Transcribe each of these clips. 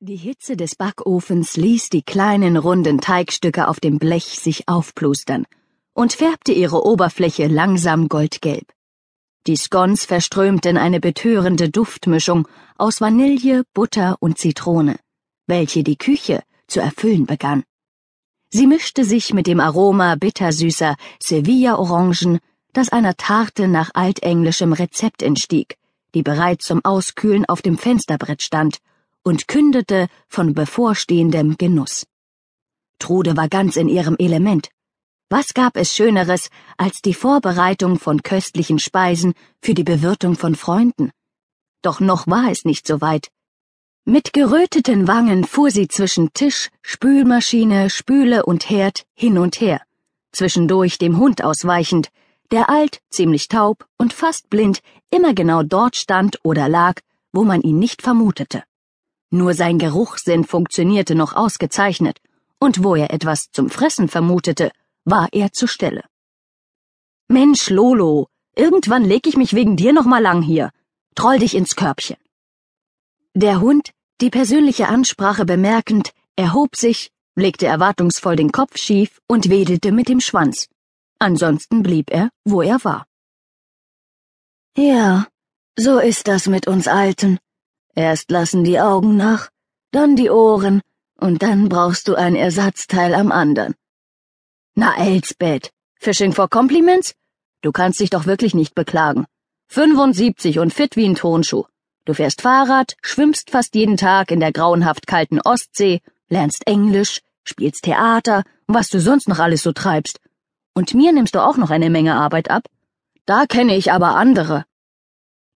Die Hitze des Backofens ließ die kleinen runden Teigstücke auf dem Blech sich aufplustern und färbte ihre Oberfläche langsam goldgelb. Die Scones verströmten eine betörende Duftmischung aus Vanille, Butter und Zitrone, welche die Küche zu erfüllen begann. Sie mischte sich mit dem Aroma bittersüßer Sevilla-Orangen, das einer Tarte nach altenglischem Rezept entstieg, die bereits zum Auskühlen auf dem Fensterbrett stand und kündete von bevorstehendem Genuss. Trude war ganz in ihrem Element. Was gab es Schöneres als die Vorbereitung von köstlichen Speisen für die Bewirtung von Freunden? Doch noch war es nicht so weit. Mit geröteten Wangen fuhr sie zwischen Tisch, Spülmaschine, Spüle und Herd hin und her, zwischendurch dem Hund ausweichend, der alt, ziemlich taub und fast blind immer genau dort stand oder lag, wo man ihn nicht vermutete. Nur sein Geruchssinn funktionierte noch ausgezeichnet, und wo er etwas zum Fressen vermutete, war er zur Stelle. Mensch, Lolo, irgendwann leg ich mich wegen dir noch mal lang hier. Troll dich ins Körbchen. Der Hund, die persönliche Ansprache bemerkend, erhob sich, legte erwartungsvoll den Kopf schief und wedelte mit dem Schwanz. Ansonsten blieb er, wo er war. Ja, so ist das mit uns Alten, Erst lassen die Augen nach, dann die Ohren, und dann brauchst du ein Ersatzteil am andern. Na, Elsbeth, Fishing for Compliments? Du kannst dich doch wirklich nicht beklagen. 75 und fit wie ein Turnschuh. Du fährst Fahrrad, schwimmst fast jeden Tag in der grauenhaft kalten Ostsee, lernst Englisch, spielst Theater, was du sonst noch alles so treibst. Und mir nimmst du auch noch eine Menge Arbeit ab. Da kenne ich aber andere.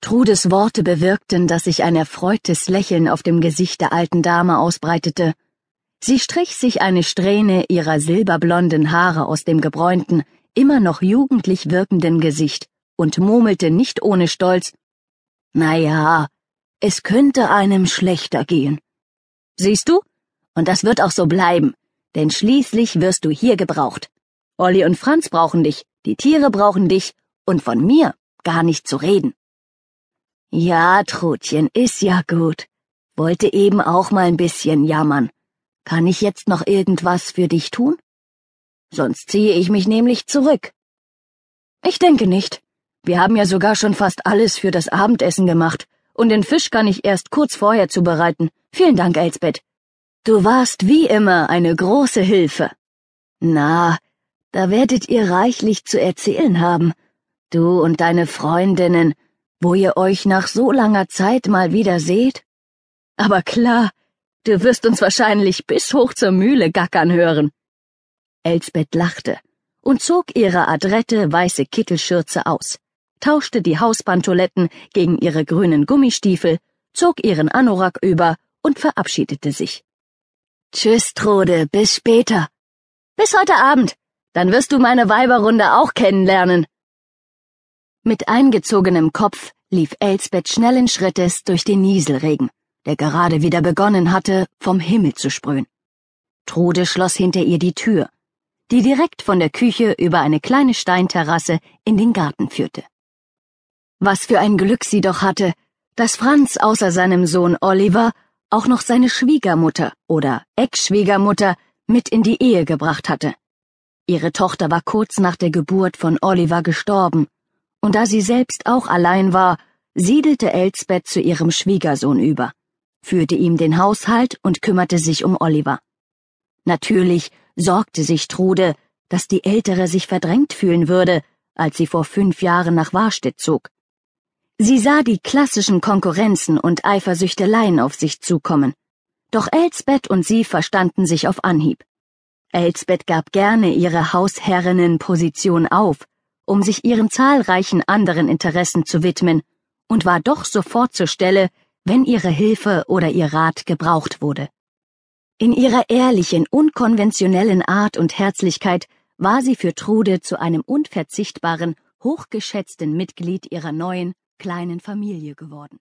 Trudes Worte bewirkten, dass sich ein erfreutes Lächeln auf dem Gesicht der alten Dame ausbreitete. Sie strich sich eine Strähne ihrer silberblonden Haare aus dem gebräunten, immer noch jugendlich wirkenden Gesicht und murmelte nicht ohne Stolz Na ja, es könnte einem schlechter gehen. Siehst du? Und das wird auch so bleiben, denn schließlich wirst du hier gebraucht. Olli und Franz brauchen dich, die Tiere brauchen dich und von mir gar nicht zu reden. Ja, Trutchen, ist ja gut. Wollte eben auch mal ein bisschen jammern. Kann ich jetzt noch irgendwas für dich tun? Sonst ziehe ich mich nämlich zurück. Ich denke nicht. Wir haben ja sogar schon fast alles für das Abendessen gemacht, und den Fisch kann ich erst kurz vorher zubereiten. Vielen Dank, Elsbeth. Du warst wie immer eine große Hilfe. Na, da werdet ihr reichlich zu erzählen haben. Du und deine Freundinnen, wo ihr euch nach so langer Zeit mal wieder seht? Aber klar, du wirst uns wahrscheinlich bis hoch zur Mühle gackern hören. Elsbeth lachte und zog ihre adrette weiße Kittelschürze aus, tauschte die Hauspantoletten gegen ihre grünen Gummistiefel, zog ihren Anorak über und verabschiedete sich. Tschüss, Trude, bis später. Bis heute Abend. Dann wirst du meine Weiberrunde auch kennenlernen. Mit eingezogenem Kopf lief Elsbeth schnellen Schrittes durch den Nieselregen, der gerade wieder begonnen hatte, vom Himmel zu sprühen. Trude schloss hinter ihr die Tür, die direkt von der Küche über eine kleine Steinterrasse in den Garten führte. Was für ein Glück sie doch hatte, dass Franz außer seinem Sohn Oliver auch noch seine Schwiegermutter oder Ex-Schwiegermutter mit in die Ehe gebracht hatte. Ihre Tochter war kurz nach der Geburt von Oliver gestorben, und da sie selbst auch allein war, siedelte Elsbeth zu ihrem Schwiegersohn über, führte ihm den Haushalt und kümmerte sich um Oliver. Natürlich sorgte sich Trude, dass die Ältere sich verdrängt fühlen würde, als sie vor fünf Jahren nach Warstedt zog. Sie sah die klassischen Konkurrenzen und Eifersüchteleien auf sich zukommen. Doch Elsbeth und sie verstanden sich auf Anhieb. Elsbeth gab gerne ihre Hausherrinnenposition auf, um sich ihren zahlreichen anderen Interessen zu widmen, und war doch sofort zur Stelle, wenn ihre Hilfe oder ihr Rat gebraucht wurde. In ihrer ehrlichen, unkonventionellen Art und Herzlichkeit war sie für Trude zu einem unverzichtbaren, hochgeschätzten Mitglied ihrer neuen, kleinen Familie geworden.